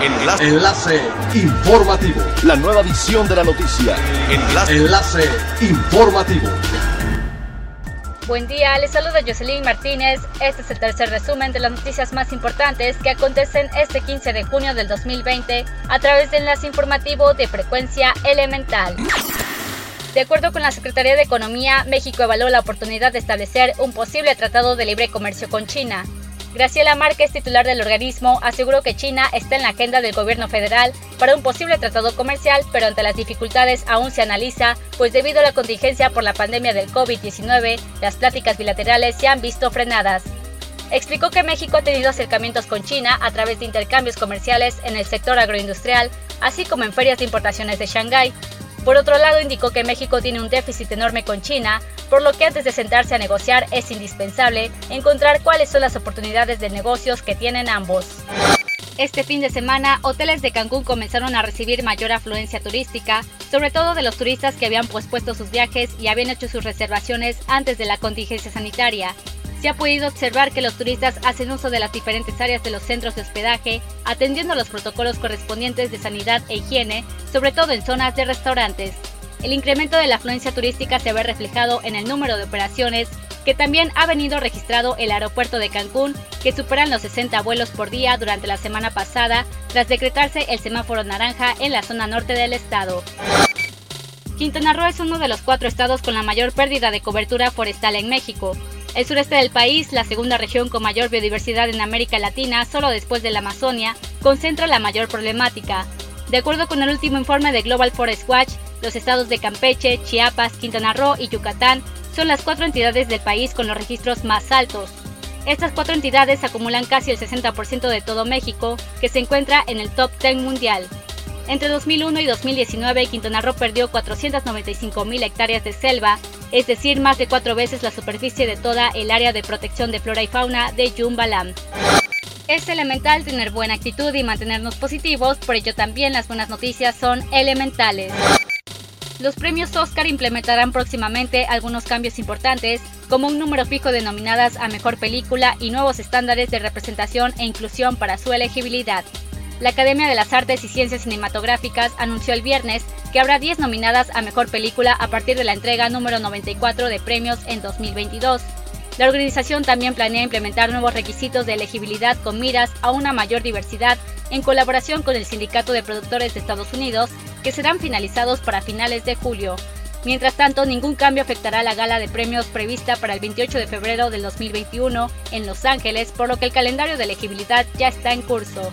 Enlace. Enlace informativo. La nueva edición de la noticia. Enlace. Enlace informativo. Buen día, les saluda Jocelyn Martínez. Este es el tercer resumen de las noticias más importantes que acontecen este 15 de junio del 2020 a través del enlace informativo de frecuencia elemental. De acuerdo con la Secretaría de Economía, México evaluó la oportunidad de establecer un posible tratado de libre comercio con China. Graciela Márquez, titular del organismo, aseguró que China está en la agenda del gobierno federal para un posible tratado comercial, pero ante las dificultades aún se analiza, pues debido a la contingencia por la pandemia del COVID-19, las pláticas bilaterales se han visto frenadas. Explicó que México ha tenido acercamientos con China a través de intercambios comerciales en el sector agroindustrial, así como en ferias de importaciones de Shanghái, por otro lado, indicó que México tiene un déficit enorme con China, por lo que antes de sentarse a negociar es indispensable encontrar cuáles son las oportunidades de negocios que tienen ambos. Este fin de semana, hoteles de Cancún comenzaron a recibir mayor afluencia turística, sobre todo de los turistas que habían pospuesto sus viajes y habían hecho sus reservaciones antes de la contingencia sanitaria, se ha podido observar que los turistas hacen uso de las diferentes áreas de los centros de hospedaje, atendiendo los protocolos correspondientes de sanidad e higiene, sobre todo en zonas de restaurantes. El incremento de la afluencia turística se ve reflejado en el número de operaciones, que también ha venido registrado el aeropuerto de Cancún, que superan los 60 vuelos por día durante la semana pasada, tras decretarse el semáforo naranja en la zona norte del estado. Quintana Roo es uno de los cuatro estados con la mayor pérdida de cobertura forestal en México, el sureste del país, la segunda región con mayor biodiversidad en América Latina, solo después de la Amazonia, concentra la mayor problemática. De acuerdo con el último informe de Global Forest Watch, los estados de Campeche, Chiapas, Quintana Roo y Yucatán son las cuatro entidades del país con los registros más altos. Estas cuatro entidades acumulan casi el 60% de todo México, que se encuentra en el top 10 mundial. Entre 2001 y 2019, Quintana Roo perdió 495.000 hectáreas de selva, es decir, más de cuatro veces la superficie de toda el área de protección de flora y fauna de Yumbalam. Es elemental tener buena actitud y mantenernos positivos, por ello también las buenas noticias son elementales. Los premios Oscar implementarán próximamente algunos cambios importantes, como un número fijo de nominadas a Mejor Película y nuevos estándares de representación e inclusión para su elegibilidad. La Academia de las Artes y Ciencias Cinematográficas anunció el viernes que habrá 10 nominadas a Mejor Película a partir de la entrega número 94 de premios en 2022. La organización también planea implementar nuevos requisitos de elegibilidad con miras a una mayor diversidad en colaboración con el Sindicato de Productores de Estados Unidos, que serán finalizados para finales de julio. Mientras tanto, ningún cambio afectará la gala de premios prevista para el 28 de febrero del 2021 en Los Ángeles, por lo que el calendario de elegibilidad ya está en curso.